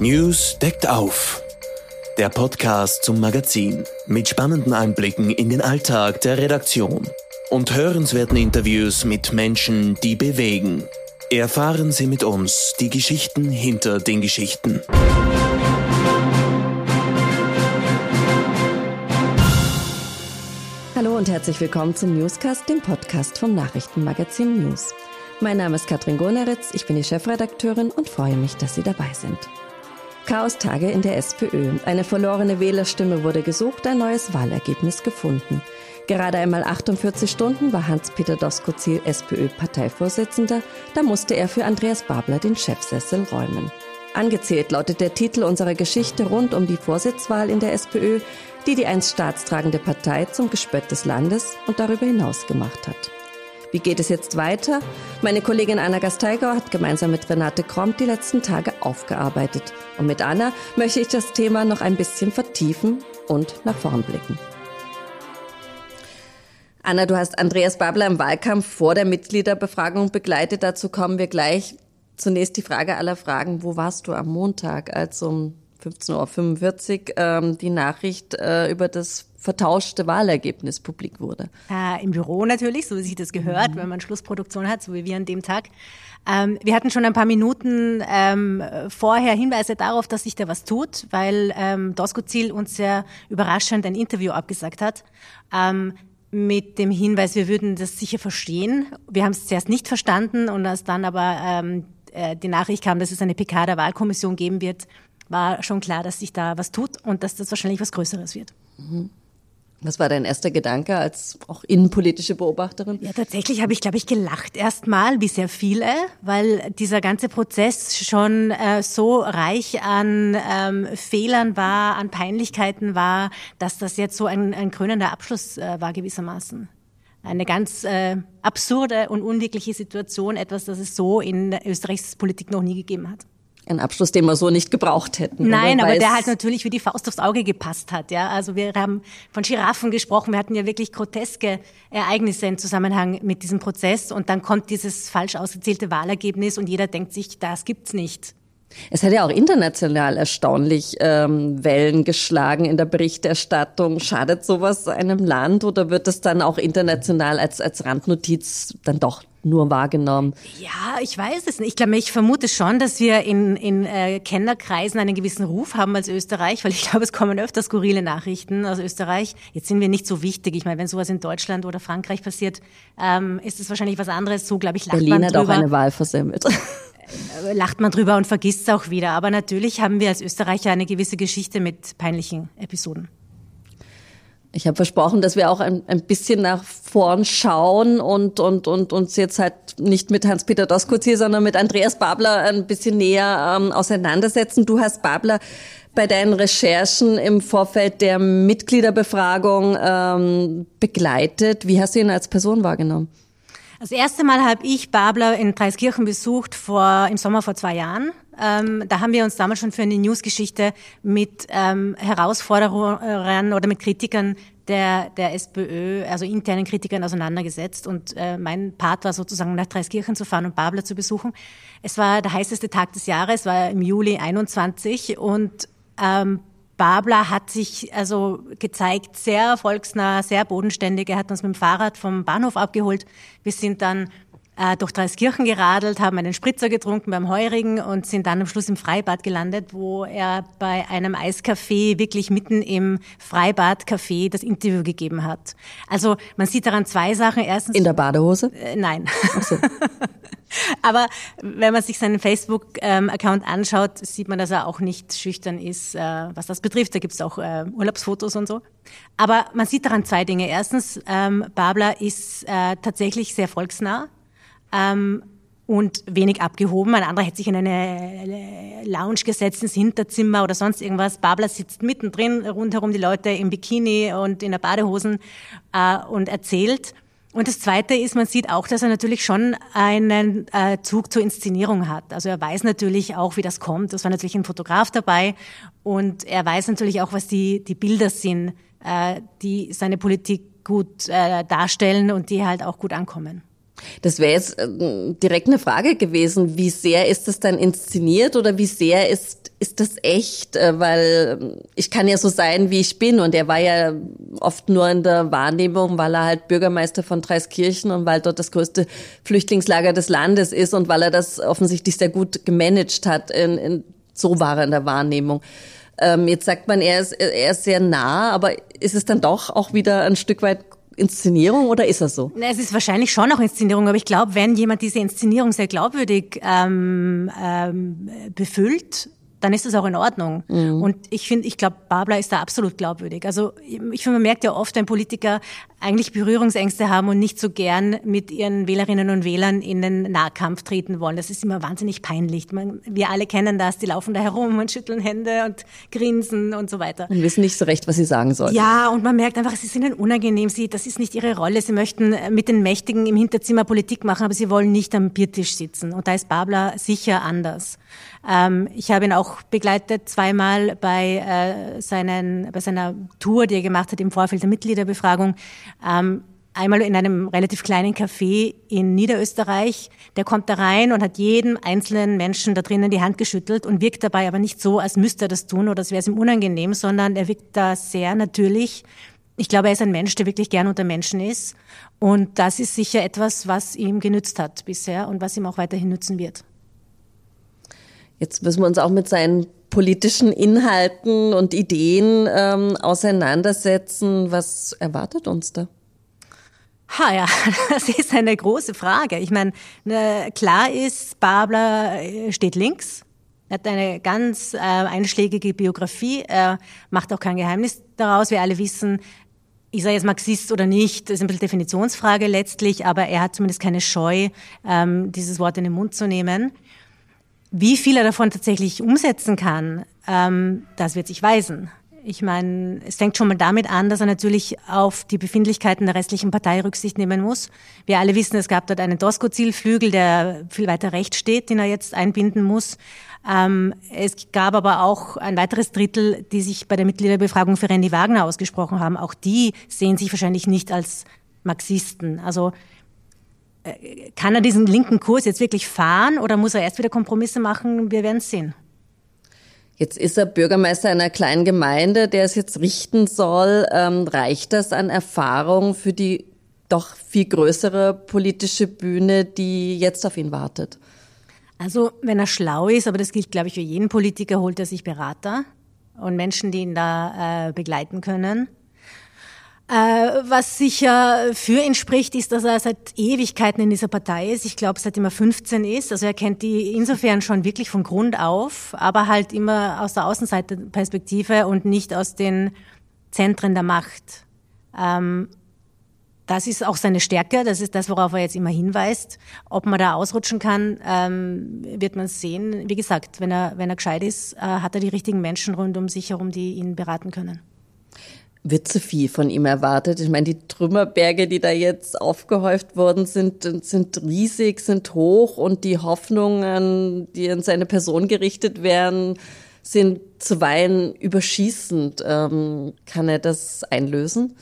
News deckt auf. Der Podcast zum Magazin mit spannenden Einblicken in den Alltag der Redaktion und hörenswerten Interviews mit Menschen, die bewegen. Erfahren Sie mit uns die Geschichten hinter den Geschichten. Hallo und herzlich willkommen zum Newscast, dem Podcast vom Nachrichtenmagazin News. Mein Name ist Katrin Gurneritz, ich bin die Chefredakteurin und freue mich, dass Sie dabei sind. Chaos-Tage in der SPÖ. Eine verlorene Wählerstimme wurde gesucht, ein neues Wahlergebnis gefunden. Gerade einmal 48 Stunden war Hans-Peter Doskozil SPÖ-Parteivorsitzender, da musste er für Andreas Babler den Chefsessel räumen. Angezählt lautet der Titel unserer Geschichte rund um die Vorsitzwahl in der SPÖ, die die einst staatstragende Partei zum Gespött des Landes und darüber hinaus gemacht hat. Wie geht es jetzt weiter? Meine Kollegin Anna Gasteigau hat gemeinsam mit Renate Kromp die letzten Tage aufgearbeitet. Und mit Anna möchte ich das Thema noch ein bisschen vertiefen und nach vorn blicken. Anna, du hast Andreas Babler im Wahlkampf vor der Mitgliederbefragung begleitet. Dazu kommen wir gleich. Zunächst die Frage aller Fragen. Wo warst du am Montag, als um 15.45 Uhr ähm, die Nachricht äh, über das vertauschte Wahlergebnis publik wurde. Äh, Im Büro natürlich, so wie sich das gehört, mhm. wenn man Schlussproduktion hat, so wie wir an dem Tag. Ähm, wir hatten schon ein paar Minuten ähm, vorher Hinweise darauf, dass sich da was tut, weil ähm, Doskozil uns sehr überraschend ein Interview abgesagt hat. Ähm, mit dem Hinweis, wir würden das sicher verstehen. Wir haben es zuerst nicht verstanden und als dann aber ähm, äh, die Nachricht kam, dass es eine PK der Wahlkommission geben wird, war schon klar, dass sich da was tut und dass das wahrscheinlich was Größeres wird. Mhm. Was war dein erster Gedanke als auch innenpolitische Beobachterin? Ja, tatsächlich habe ich, glaube ich, gelacht erstmal, wie sehr viele, weil dieser ganze Prozess schon äh, so reich an ähm, Fehlern war, an Peinlichkeiten war, dass das jetzt so ein, ein krönender Abschluss äh, war gewissermaßen. Eine ganz äh, absurde und unwirkliche Situation, etwas, das es so in Österreichs Politik noch nie gegeben hat ein Abschluss, den wir so nicht gebraucht hätten. Nein, aber der halt natürlich wie die Faust aufs Auge gepasst hat. Ja, also wir haben von Giraffen gesprochen. Wir hatten ja wirklich groteske Ereignisse im Zusammenhang mit diesem Prozess. Und dann kommt dieses falsch ausgezählte Wahlergebnis und jeder denkt sich, das gibt's nicht. Es hat ja auch international erstaunlich ähm, Wellen geschlagen in der Berichterstattung. Schadet sowas einem Land oder wird es dann auch international als, als Randnotiz dann doch nur wahrgenommen? Ja, ich weiß es nicht. Ich glaube, ich vermute schon, dass wir in, in äh, Kennerkreisen einen gewissen Ruf haben als Österreich, weil ich glaube, es kommen öfter skurrile Nachrichten aus Österreich. Jetzt sind wir nicht so wichtig. Ich meine, wenn sowas in Deutschland oder Frankreich passiert, ähm, ist es wahrscheinlich was anderes. So, glaube ich, lacht Berlin man hat auch eine Wahl versemmelt. Äh, lacht man drüber und vergisst es auch wieder. Aber natürlich haben wir als Österreicher eine gewisse Geschichte mit peinlichen Episoden. Ich habe versprochen, dass wir auch ein, ein bisschen nach vorn schauen und, und, und uns jetzt halt nicht mit Hans-Peter Doskozil, hier, sondern mit Andreas Babler ein bisschen näher ähm, auseinandersetzen. Du hast Babler bei deinen Recherchen im Vorfeld der Mitgliederbefragung ähm, begleitet. Wie hast du ihn als Person wahrgenommen? Das erste Mal habe ich Babler in Preiskirchen besucht vor, im Sommer vor zwei Jahren. Ähm, da haben wir uns damals schon für eine Newsgeschichte mit ähm, Herausforderern oder mit Kritikern der, der SPÖ, also internen Kritikern auseinandergesetzt. Und äh, mein Part war sozusagen nach Dreiskirchen zu fahren und Babler zu besuchen. Es war der heißeste Tag des Jahres, war im Juli 21 und ähm, Babler hat sich also gezeigt, sehr volksnah, sehr bodenständig. Er hat uns mit dem Fahrrad vom Bahnhof abgeholt. Wir sind dann äh, durch Dreiskirchen geradelt, haben einen Spritzer getrunken beim Heurigen und sind dann am Schluss im Freibad gelandet, wo er bei einem Eiscafé wirklich mitten im Freibadcafé das Interview gegeben hat. Also man sieht daran zwei Sachen. Erstens in der Badehose? Äh, nein. Ach so. Aber wenn man sich seinen Facebook-Account anschaut, sieht man, dass er auch nicht schüchtern ist, äh, was das betrifft. Da gibt es auch äh, Urlaubsfotos und so. Aber man sieht daran zwei Dinge. Erstens, ähm, Babler ist äh, tatsächlich sehr volksnah ähm, und wenig abgehoben. Ein anderer hätte sich in eine Lounge gesetzt, ins Hinterzimmer oder sonst irgendwas. Babler sitzt mittendrin, rundherum die Leute im Bikini und in der Badehosen äh, und erzählt. Und das Zweite ist, man sieht auch, dass er natürlich schon einen äh, Zug zur Inszenierung hat. Also er weiß natürlich auch, wie das kommt. Es war natürlich ein Fotograf dabei und er weiß natürlich auch, was die, die Bilder sind, äh, die seine Politik gut äh, darstellen und die halt auch gut ankommen. Das wäre jetzt äh, direkt eine Frage gewesen. Wie sehr ist das dann inszeniert oder wie sehr ist, ist das echt? Äh, weil ähm, ich kann ja so sein, wie ich bin. Und er war ja oft nur in der Wahrnehmung, weil er halt Bürgermeister von Dreiskirchen und weil dort das größte Flüchtlingslager des Landes ist und weil er das offensichtlich sehr gut gemanagt hat. In, in, so war er in der Wahrnehmung. Ähm, jetzt sagt man, er ist, er ist sehr nah, aber ist es dann doch auch wieder ein Stück weit Inszenierung oder ist er so? Es ist wahrscheinlich schon auch Inszenierung, aber ich glaube, wenn jemand diese Inszenierung sehr glaubwürdig ähm, ähm, befüllt, dann ist das auch in Ordnung. Mhm. Und ich finde, ich glaube, Babler ist da absolut glaubwürdig. Also ich finde, man merkt ja oft, wenn Politiker eigentlich Berührungsängste haben und nicht so gern mit ihren Wählerinnen und Wählern in den Nahkampf treten wollen. Das ist immer wahnsinnig peinlich. Man, wir alle kennen das, die laufen da herum und schütteln Hände und grinsen und so weiter. Und wissen nicht so recht, was sie sagen sollen. Ja, und man merkt einfach, sie sind ihnen unangenehm. Sie, das ist nicht ihre Rolle. Sie möchten mit den Mächtigen im Hinterzimmer Politik machen, aber sie wollen nicht am Biertisch sitzen. Und da ist Babler sicher anders. Ähm, ich habe ihn auch begleitet zweimal bei, äh, seinen, bei seiner Tour, die er gemacht hat im Vorfeld der Mitgliederbefragung. Ähm, einmal in einem relativ kleinen Café in Niederösterreich. Der kommt da rein und hat jedem einzelnen Menschen da drinnen die Hand geschüttelt und wirkt dabei aber nicht so, als müsste er das tun oder als wäre es ihm unangenehm, sondern er wirkt da sehr natürlich. Ich glaube, er ist ein Mensch, der wirklich gern unter Menschen ist. Und das ist sicher etwas, was ihm genützt hat bisher und was ihm auch weiterhin nützen wird. Jetzt müssen wir uns auch mit seinen politischen Inhalten und Ideen ähm, auseinandersetzen. Was erwartet uns da? Ha ja, das ist eine große Frage. Ich meine, ne, klar ist, Babler äh, steht links. Hat eine ganz äh, einschlägige Biografie. Er macht auch kein Geheimnis daraus. Wir alle wissen, ist er jetzt Marxist oder nicht, das ist ein bisschen Definitionsfrage letztlich, aber er hat zumindest keine Scheu, ähm, dieses Wort in den Mund zu nehmen. Wie viel er davon tatsächlich umsetzen kann, ähm, das wird sich weisen. Ich meine, es fängt schon mal damit an, dass er natürlich auf die Befindlichkeiten der restlichen Partei Rücksicht nehmen muss. Wir alle wissen, es gab dort einen Tosco-Zielflügel, der viel weiter rechts steht, den er jetzt einbinden muss. Ähm, es gab aber auch ein weiteres Drittel, die sich bei der Mitgliederbefragung für Randy Wagner ausgesprochen haben. Auch die sehen sich wahrscheinlich nicht als Marxisten. Also kann er diesen linken Kurs jetzt wirklich fahren oder muss er erst wieder Kompromisse machen? Wir werden es sehen. Jetzt ist er Bürgermeister einer kleinen Gemeinde, der es jetzt richten soll. Ähm, reicht das an Erfahrung für die doch viel größere politische Bühne, die jetzt auf ihn wartet? Also, wenn er schlau ist, aber das gilt, glaube ich, für jeden Politiker, holt er sich Berater und Menschen, die ihn da äh, begleiten können. Äh, was sicher für ihn spricht, ist, dass er seit Ewigkeiten in dieser Partei ist. Ich glaube, seitdem er 15 ist. Also er kennt die insofern schon wirklich von Grund auf, aber halt immer aus der Außenseiterperspektive und nicht aus den Zentren der Macht. Ähm, das ist auch seine Stärke, das ist das, worauf er jetzt immer hinweist. Ob man da ausrutschen kann, ähm, wird man sehen. Wie gesagt, wenn er, wenn er gescheit ist, äh, hat er die richtigen Menschen rund um sich herum, die ihn beraten können wird zu viel von ihm erwartet. Ich meine, die Trümmerberge, die da jetzt aufgehäuft worden sind, sind riesig, sind hoch und die Hoffnungen, die an seine Person gerichtet werden, sind zuweilen überschießend. Ähm, kann er das einlösen?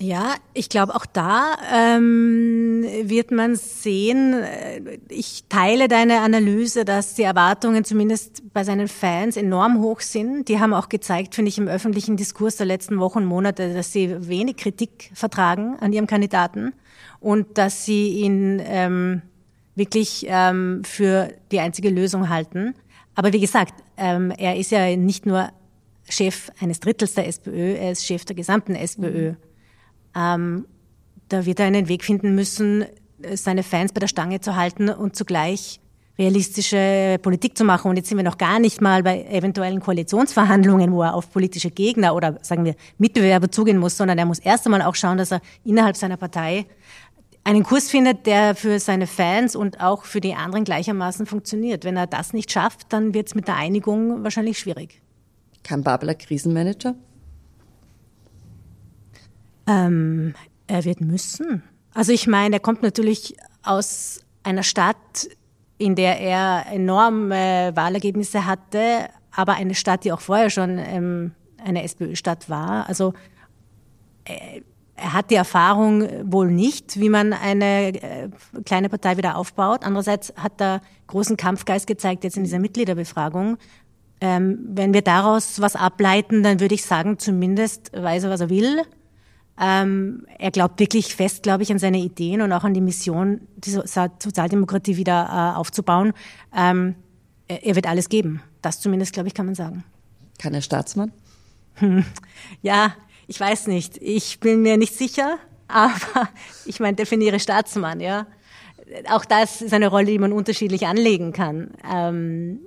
Ja, ich glaube, auch da ähm, wird man sehen, äh, ich teile deine Analyse, dass die Erwartungen zumindest bei seinen Fans enorm hoch sind. Die haben auch gezeigt, finde ich, im öffentlichen Diskurs der letzten Wochen und Monate, dass sie wenig Kritik vertragen an ihrem Kandidaten und dass sie ihn ähm, wirklich ähm, für die einzige Lösung halten. Aber wie gesagt, ähm, er ist ja nicht nur Chef eines Drittels der SPÖ, er ist Chef der gesamten SPÖ. Mhm. Ähm, da wird er einen Weg finden müssen, seine Fans bei der Stange zu halten und zugleich realistische Politik zu machen. Und jetzt sind wir noch gar nicht mal bei eventuellen Koalitionsverhandlungen, wo er auf politische Gegner oder sagen wir Mitbewerber zugehen muss, sondern er muss erst einmal auch schauen, dass er innerhalb seiner Partei einen Kurs findet, der für seine Fans und auch für die anderen gleichermaßen funktioniert. Wenn er das nicht schafft, dann wird es mit der Einigung wahrscheinlich schwierig. Kann Babler Krisenmanager? Ähm, er wird müssen. Also ich meine, er kommt natürlich aus einer Stadt, in der er enorme Wahlergebnisse hatte, aber eine Stadt, die auch vorher schon ähm, eine SPÖ-Stadt war. Also äh, er hat die Erfahrung wohl nicht, wie man eine äh, kleine Partei wieder aufbaut. Andererseits hat er großen Kampfgeist gezeigt jetzt in dieser Mitgliederbefragung. Ähm, wenn wir daraus was ableiten, dann würde ich sagen, zumindest weiß er, was er will. Ähm, er glaubt wirklich fest, glaube ich, an seine Ideen und auch an die Mission, die Sozialdemokratie wieder äh, aufzubauen. Ähm, er wird alles geben. Das zumindest, glaube ich, kann man sagen. Kann er Staatsmann? Hm. Ja, ich weiß nicht. Ich bin mir nicht sicher, aber ich meine, definiere Staatsmann, ja. Auch das ist eine Rolle, die man unterschiedlich anlegen kann. Ähm,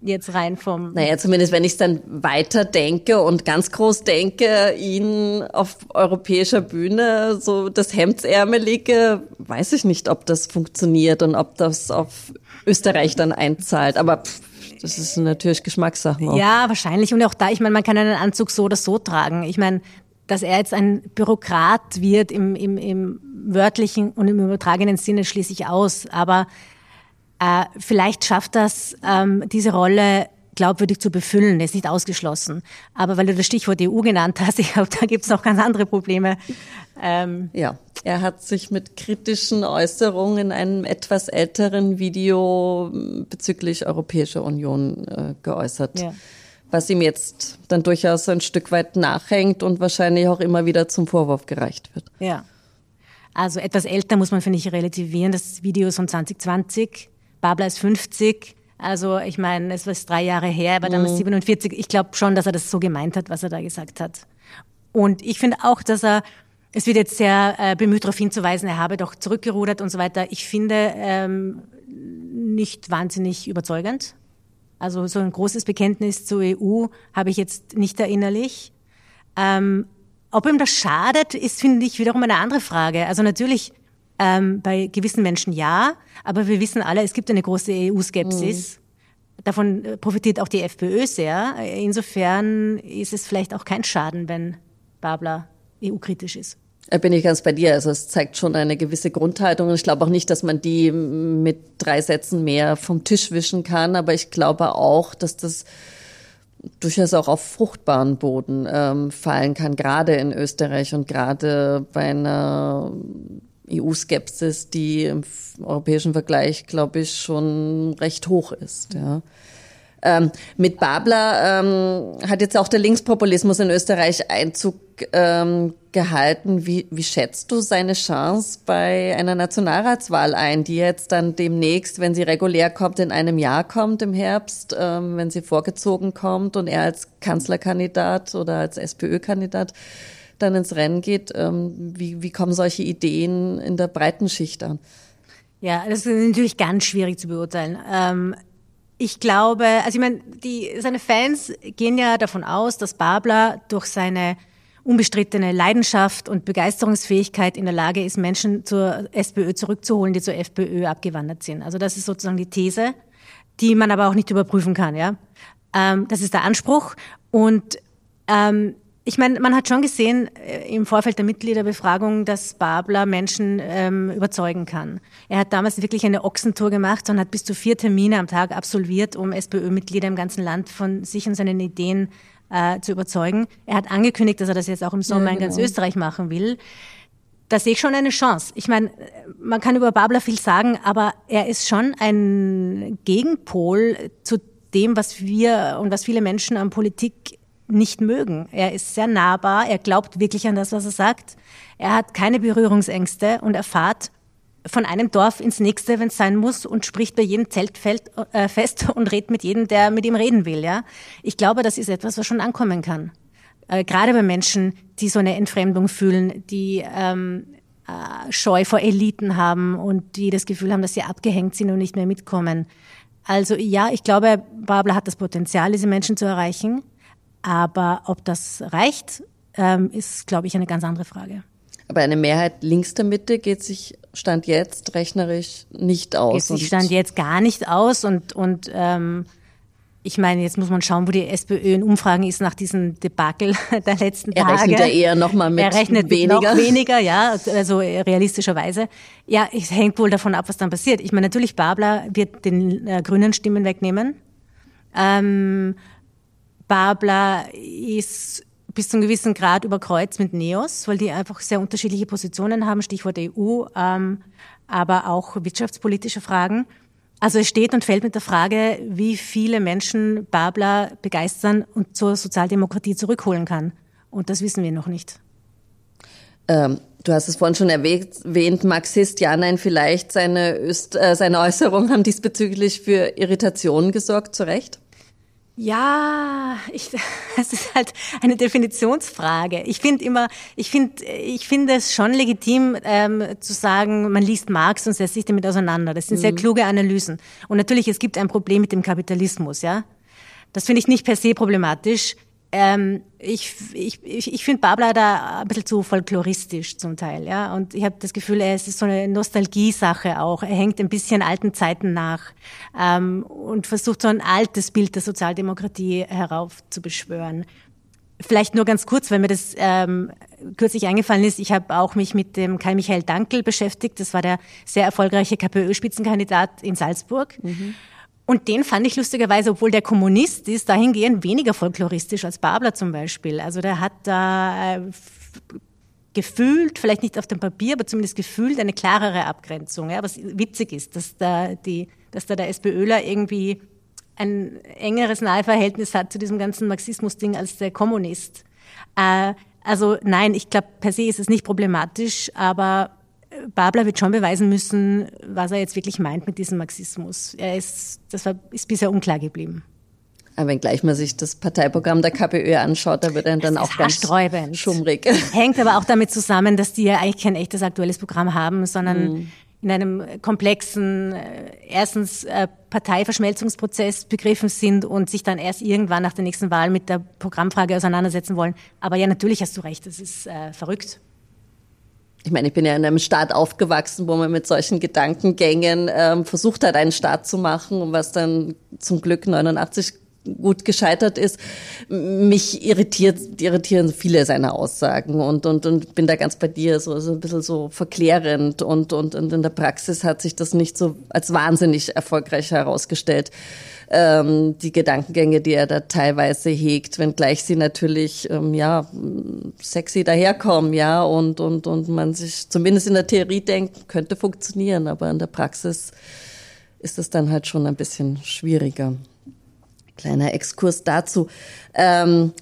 jetzt rein vom. Naja, zumindest wenn ich es dann weiter denke und ganz groß denke, ihn auf europäischer Bühne so das Hemdsärmelige, weiß ich nicht, ob das funktioniert und ob das auf Österreich dann einzahlt. Aber pff, das ist natürlich Geschmackssache. Ja, wahrscheinlich. Und auch da, ich meine, man kann einen Anzug so oder so tragen. Ich meine, dass er jetzt ein Bürokrat wird im, im, im wörtlichen und im übertragenen Sinne schließe ich aus. Aber äh, vielleicht schafft das ähm, diese Rolle glaubwürdig zu befüllen, ist nicht ausgeschlossen. Aber weil du das Stichwort EU genannt hast, ich glaube, da gibt es noch ganz andere Probleme. Ähm, ja, er hat sich mit kritischen Äußerungen in einem etwas älteren Video bezüglich Europäischer Union äh, geäußert. Ja. Was ihm jetzt dann durchaus ein Stück weit nachhängt und wahrscheinlich auch immer wieder zum Vorwurf gereicht wird. Ja. Also etwas älter muss man, finde ich, relativieren. Das Video ist von 2020. Babler ist 50. Also ich meine, es war drei Jahre her, er war damals mhm. 47. Ich glaube schon, dass er das so gemeint hat, was er da gesagt hat. Und ich finde auch, dass er, es wird jetzt sehr äh, bemüht darauf hinzuweisen, er habe doch zurückgerudert und so weiter. Ich finde ähm, nicht wahnsinnig überzeugend. Also so ein großes Bekenntnis zur EU habe ich jetzt nicht erinnerlich. Ähm, ob ihm das schadet, ist, finde ich, wiederum eine andere Frage. Also natürlich ähm, bei gewissen Menschen ja, aber wir wissen alle, es gibt eine große EU-Skepsis. Mhm. Davon äh, profitiert auch die FPÖ sehr. Insofern ist es vielleicht auch kein Schaden, wenn Babler EU-kritisch ist. Da bin ich ganz bei dir. Also es zeigt schon eine gewisse Grundhaltung. Und ich glaube auch nicht, dass man die mit drei Sätzen mehr vom Tisch wischen kann. Aber ich glaube auch, dass das durchaus auch auf fruchtbaren Boden ähm, fallen kann, gerade in Österreich und gerade bei einer EU-Skepsis, die im europäischen Vergleich, glaube ich, schon recht hoch ist. Ja. Ähm, mit Babler ähm, hat jetzt auch der Linkspopulismus in Österreich Einzug ähm, gehalten. Wie, wie schätzt du seine Chance bei einer Nationalratswahl ein, die jetzt dann demnächst, wenn sie regulär kommt, in einem Jahr kommt im Herbst, ähm, wenn sie vorgezogen kommt und er als Kanzlerkandidat oder als SPÖ-Kandidat dann ins Rennen geht, ähm, wie, wie kommen solche Ideen in der breiten Schicht an? Ja, das ist natürlich ganz schwierig zu beurteilen. Ähm, ich glaube, also ich meine, die, seine Fans gehen ja davon aus, dass Babler durch seine unbestrittene Leidenschaft und Begeisterungsfähigkeit in der Lage ist, Menschen zur SPÖ zurückzuholen, die zur FPÖ abgewandert sind. Also das ist sozusagen die These, die man aber auch nicht überprüfen kann. Ja, ähm, das ist der Anspruch und ähm, ich meine, man hat schon gesehen äh, im Vorfeld der Mitgliederbefragung, dass Babler Menschen ähm, überzeugen kann. Er hat damals wirklich eine Ochsentour gemacht und hat bis zu vier Termine am Tag absolviert, um SPÖ-Mitglieder im ganzen Land von sich und seinen Ideen äh, zu überzeugen. Er hat angekündigt, dass er das jetzt auch im Sommer ja, genau. in ganz genau. Österreich machen will. Da sehe ich schon eine Chance. Ich meine, man kann über Babler viel sagen, aber er ist schon ein Gegenpol zu dem, was wir und was viele Menschen an Politik nicht mögen. Er ist sehr nahbar, er glaubt wirklich an das, was er sagt. Er hat keine Berührungsängste und er fahrt von einem Dorf ins nächste, wenn es sein muss, und spricht bei jedem Zeltfeld äh, fest und redet mit jedem, der mit ihm reden will. Ja, ich glaube, das ist etwas, was schon ankommen kann. Äh, gerade bei Menschen, die so eine Entfremdung fühlen, die ähm, äh, Scheu vor Eliten haben und die das Gefühl haben, dass sie abgehängt sind und nicht mehr mitkommen. Also ja, ich glaube, Babler hat das Potenzial, diese Menschen zu erreichen. Aber ob das reicht, ähm, ist, glaube ich, eine ganz andere Frage. Aber eine Mehrheit links der Mitte geht sich Stand jetzt rechnerisch nicht aus. Geht sich Stand jetzt gar nicht aus und, und ähm, ich meine, jetzt muss man schauen, wo die SPÖ in Umfragen ist nach diesem Debakel der letzten Tage. Er rechnet ja eher nochmal mit er rechnet weniger. noch weniger, ja, also realistischerweise. Ja, es hängt wohl davon ab, was dann passiert. Ich meine, natürlich, Babler wird den äh, grünen Stimmen wegnehmen. Ähm, Babler ist bis zu einem gewissen Grad überkreuzt mit NEOS, weil die einfach sehr unterschiedliche Positionen haben, Stichwort EU, ähm, aber auch wirtschaftspolitische Fragen. Also es steht und fällt mit der Frage, wie viele Menschen Babler begeistern und zur Sozialdemokratie zurückholen kann. Und das wissen wir noch nicht. Ähm, du hast es vorhin schon erwähnt, Marxist, ja, nein, vielleicht seine, Öst, äh, seine Äußerungen haben diesbezüglich für Irritationen gesorgt, zu Recht? Ja, ich, es ist halt eine Definitionsfrage. Ich finde immer, ich finde, ich finde es schon legitim ähm, zu sagen, man liest Marx und setzt sich damit auseinander. Das sind mhm. sehr kluge Analysen. Und natürlich, es gibt ein Problem mit dem Kapitalismus, ja. Das finde ich nicht per se problematisch. Ähm, ich ich, ich, ich finde Babler da ein bisschen zu folkloristisch zum Teil, ja. Und ich habe das Gefühl, es ist so eine Nostalgiesache auch. Er hängt ein bisschen alten Zeiten nach ähm, und versucht so ein altes Bild der Sozialdemokratie heraufzubeschwören. Vielleicht nur ganz kurz, weil mir das ähm, kürzlich eingefallen ist. Ich habe auch mich mit dem Kai Michael Dankel beschäftigt. Das war der sehr erfolgreiche KPÖ-Spitzenkandidat in Salzburg. Mhm. Und den fand ich lustigerweise, obwohl der Kommunist ist, dahingehend weniger folkloristisch als Babler zum Beispiel. Also der hat da äh, gefühlt, vielleicht nicht auf dem Papier, aber zumindest gefühlt eine klarere Abgrenzung. Ja, was witzig ist, dass da, die, dass da der SPÖler irgendwie ein engeres Naheverhältnis hat zu diesem ganzen Marxismus-Ding als der Kommunist. Äh, also nein, ich glaube, per se ist es nicht problematisch, aber Babler wird schon beweisen müssen, was er jetzt wirklich meint mit diesem Marxismus. Er ist, das war, ist bisher unklar geblieben. Aber wenn gleich man sich das Parteiprogramm der KPÖ anschaut, da wird er dann auch ganz schummrig. Hängt aber auch damit zusammen, dass die ja eigentlich kein echtes aktuelles Programm haben, sondern mhm. in einem komplexen, äh, erstens äh, Parteiverschmelzungsprozess begriffen sind und sich dann erst irgendwann nach der nächsten Wahl mit der Programmfrage auseinandersetzen wollen. Aber ja, natürlich hast du recht, das ist äh, verrückt ich meine, ich bin ja in einem Staat aufgewachsen, wo man mit solchen Gedankengängen ähm, versucht hat, einen Staat zu machen und was dann zum Glück 89 gut gescheitert ist. Mich irritiert, irritieren viele seiner Aussagen und, und, und bin da ganz bei dir, so, so ein bisschen so verklärend und, und, und in der Praxis hat sich das nicht so als wahnsinnig erfolgreich herausgestellt ähm, die Gedankengänge, die er da teilweise hegt, wenngleich sie natürlich ähm, ja sexy daherkommen, ja und und und man sich zumindest in der Theorie denkt, könnte funktionieren, aber in der Praxis ist es dann halt schon ein bisschen schwieriger. Kleiner Exkurs dazu. Ähm,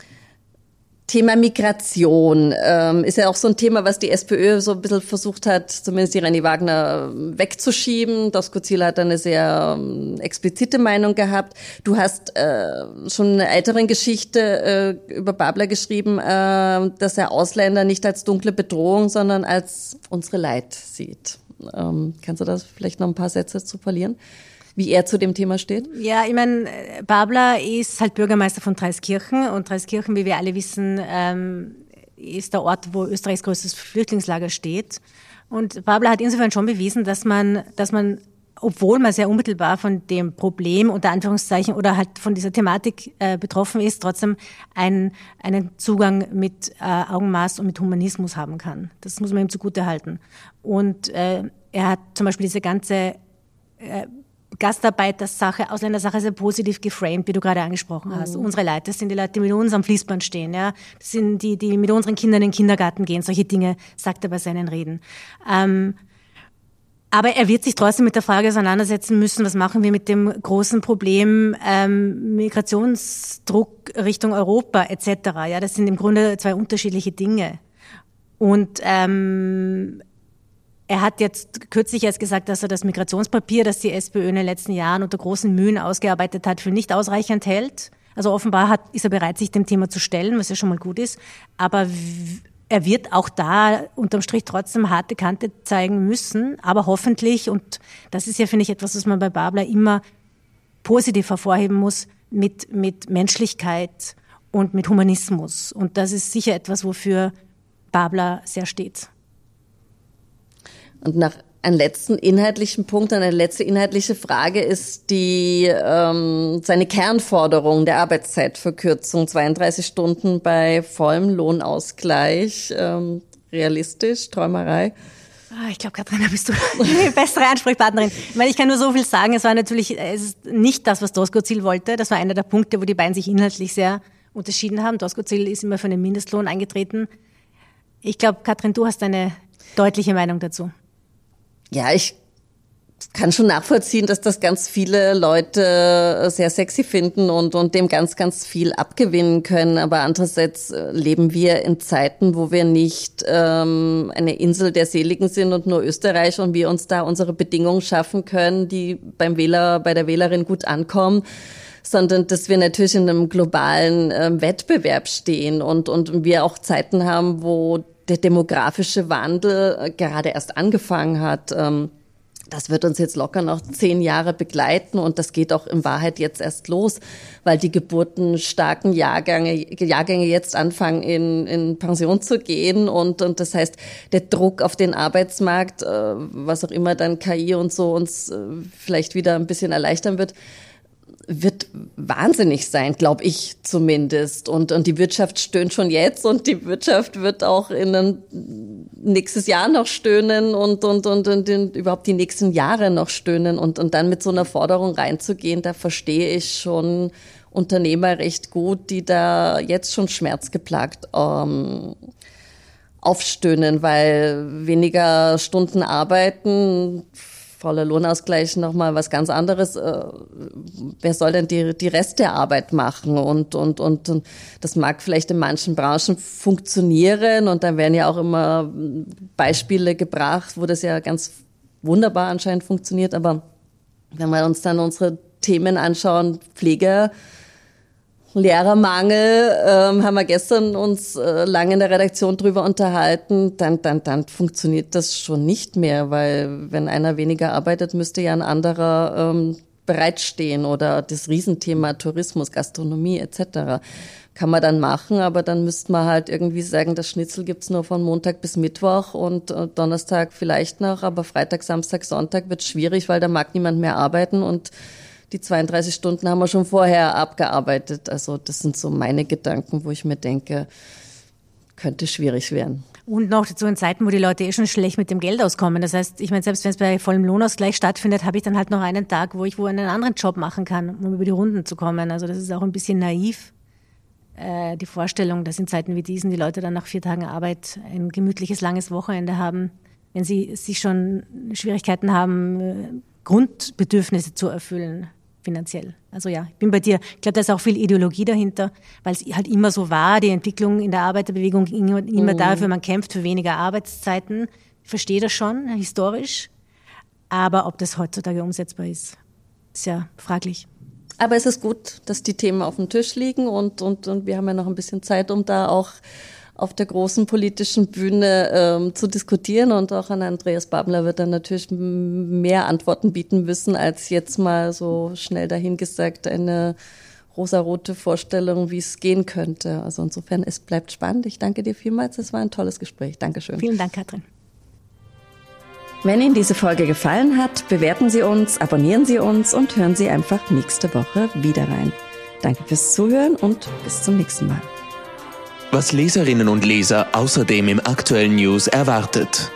Thema Migration ähm, ist ja auch so ein Thema, was die SPÖ so ein bisschen versucht hat, zumindest die Renny Wagner wegzuschieben. Dosko Ziel hat eine sehr ähm, explizite Meinung gehabt. Du hast äh, schon eine ältere Geschichte äh, über Babler geschrieben, äh, dass er Ausländer nicht als dunkle Bedrohung, sondern als unsere Leid sieht. Ähm, kannst du das vielleicht noch ein paar Sätze zu verlieren? Wie er zu dem Thema steht? Ja, ich meine, Babler ist halt Bürgermeister von Dreiskirchen und Dreiskirchen, wie wir alle wissen, ähm, ist der Ort, wo Österreichs größtes Flüchtlingslager steht. Und Babler hat insofern schon bewiesen, dass man, dass man obwohl man sehr unmittelbar von dem Problem unter Anführungszeichen oder halt von dieser Thematik äh, betroffen ist, trotzdem einen, einen Zugang mit äh, Augenmaß und mit Humanismus haben kann. Das muss man ihm zugute halten. Und äh, er hat zum Beispiel diese ganze äh, Gastarbeitersache, Ausländersache sehr positiv geframed, wie du gerade angesprochen hast. Mhm. Unsere Leute, das sind die Leute, die mit uns am Fließband stehen, ja. Das sind die, die mit unseren Kindern in den Kindergarten gehen. Solche Dinge sagt er bei seinen Reden. Ähm, aber er wird sich trotzdem mit der Frage auseinandersetzen müssen, was machen wir mit dem großen Problem ähm, Migrationsdruck Richtung Europa etc. Ja, das sind im Grunde zwei unterschiedliche Dinge. Und ähm, er hat jetzt kürzlich erst gesagt, dass er das Migrationspapier, das die SPÖ in den letzten Jahren unter großen Mühen ausgearbeitet hat, für nicht ausreichend hält. Also offenbar hat, ist er bereit, sich dem Thema zu stellen, was ja schon mal gut ist. Aber er wird auch da unterm Strich trotzdem harte Kante zeigen müssen. Aber hoffentlich, und das ist ja, finde ich, etwas, was man bei Babler immer positiv hervorheben muss, mit, mit Menschlichkeit und mit Humanismus. Und das ist sicher etwas, wofür Babler sehr steht. Und nach einem letzten inhaltlichen Punkt, eine letzte inhaltliche Frage ist die ähm, seine Kernforderung der Arbeitszeitverkürzung, 32 Stunden bei vollem Lohnausgleich, ähm, realistisch, Träumerei. Ah, ich glaube, Katrin, da bist du die bessere Ansprechpartnerin. Ich meine, ich kann nur so viel sagen. Es war natürlich es ist nicht das, was Dosko Ziel wollte. Das war einer der Punkte, wo die beiden sich inhaltlich sehr unterschieden haben. Doskozil ist immer für einen Mindestlohn eingetreten. Ich glaube, Katrin, du hast eine deutliche Meinung dazu. Ja, ich kann schon nachvollziehen, dass das ganz viele Leute sehr sexy finden und, und dem ganz, ganz viel abgewinnen können. Aber andererseits äh, leben wir in Zeiten, wo wir nicht ähm, eine Insel der Seligen sind und nur Österreich und wir uns da unsere Bedingungen schaffen können, die beim Wähler, bei der Wählerin gut ankommen sondern dass wir natürlich in einem globalen äh, Wettbewerb stehen und, und wir auch Zeiten haben, wo der demografische Wandel äh, gerade erst angefangen hat. Ähm, das wird uns jetzt locker noch zehn Jahre begleiten und das geht auch in Wahrheit jetzt erst los, weil die geburtenstarken Jahrgänge, Jahrgänge jetzt anfangen, in, in Pension zu gehen und, und das heißt, der Druck auf den Arbeitsmarkt, äh, was auch immer dann KI und so uns äh, vielleicht wieder ein bisschen erleichtern wird, wird wahnsinnig sein, glaube ich zumindest. Und, und die Wirtschaft stöhnt schon jetzt und die Wirtschaft wird auch in ein nächstes Jahr noch stöhnen und, und, und, und, und überhaupt die nächsten Jahre noch stöhnen. Und, und dann mit so einer Forderung reinzugehen, da verstehe ich schon Unternehmer recht gut, die da jetzt schon schmerzgeplagt ähm, aufstöhnen, weil weniger Stunden arbeiten voller Lohnausgleich nochmal was ganz anderes. Äh, wer soll denn die, die Rest der Arbeit machen? Und, und, und, und das mag vielleicht in manchen Branchen funktionieren. Und dann werden ja auch immer Beispiele gebracht, wo das ja ganz wunderbar anscheinend funktioniert. Aber wenn wir uns dann unsere Themen anschauen, Pflege, Lehrermangel, ähm, haben wir gestern uns äh, lange in der Redaktion drüber unterhalten, dann, dann, dann funktioniert das schon nicht mehr, weil wenn einer weniger arbeitet, müsste ja ein anderer ähm, bereitstehen oder das Riesenthema Tourismus, Gastronomie etc. Kann man dann machen, aber dann müsste man halt irgendwie sagen, das Schnitzel gibt's nur von Montag bis Mittwoch und äh, Donnerstag vielleicht noch, aber Freitag, Samstag, Sonntag wird schwierig, weil da mag niemand mehr arbeiten und die 32 Stunden haben wir schon vorher abgearbeitet. Also das sind so meine Gedanken, wo ich mir denke, könnte schwierig werden. Und noch dazu in Zeiten, wo die Leute eh schon schlecht mit dem Geld auskommen. Das heißt, ich meine, selbst wenn es bei vollem Lohnausgleich stattfindet, habe ich dann halt noch einen Tag, wo ich wo einen anderen Job machen kann, um über die Runden zu kommen. Also das ist auch ein bisschen naiv, äh, die Vorstellung, dass in Zeiten wie diesen die Leute dann nach vier Tagen Arbeit ein gemütliches, langes Wochenende haben, wenn sie sich schon Schwierigkeiten haben, äh, Grundbedürfnisse zu erfüllen finanziell. Also ja, ich bin bei dir. Ich glaube, da ist auch viel Ideologie dahinter, weil es halt immer so war, die Entwicklung in der Arbeiterbewegung ging immer mhm. dafür, man kämpft für weniger Arbeitszeiten. Ich verstehe das schon, historisch. Aber ob das heutzutage umsetzbar ist, ist ja fraglich. Aber es ist gut, dass die Themen auf dem Tisch liegen und, und, und wir haben ja noch ein bisschen Zeit, um da auch auf der großen politischen Bühne ähm, zu diskutieren. Und auch an Andreas Babler wird dann natürlich mehr Antworten bieten müssen, als jetzt mal so schnell dahingesagt eine rosarote Vorstellung, wie es gehen könnte. Also insofern, es bleibt spannend. Ich danke dir vielmals. Es war ein tolles Gespräch. Dankeschön. Vielen Dank, Katrin. Wenn Ihnen diese Folge gefallen hat, bewerten Sie uns, abonnieren Sie uns und hören Sie einfach nächste Woche wieder rein. Danke fürs Zuhören und bis zum nächsten Mal was Leserinnen und Leser außerdem im aktuellen News erwartet.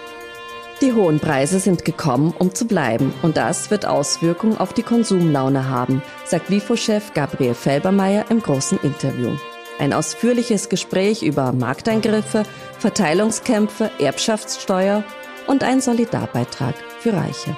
Die hohen Preise sind gekommen, um zu bleiben und das wird Auswirkungen auf die Konsumlaune haben, sagt WIFO-Chef Gabriel Felbermeier im großen Interview. Ein ausführliches Gespräch über Markteingriffe, Verteilungskämpfe, Erbschaftssteuer und ein Solidarbeitrag für Reiche.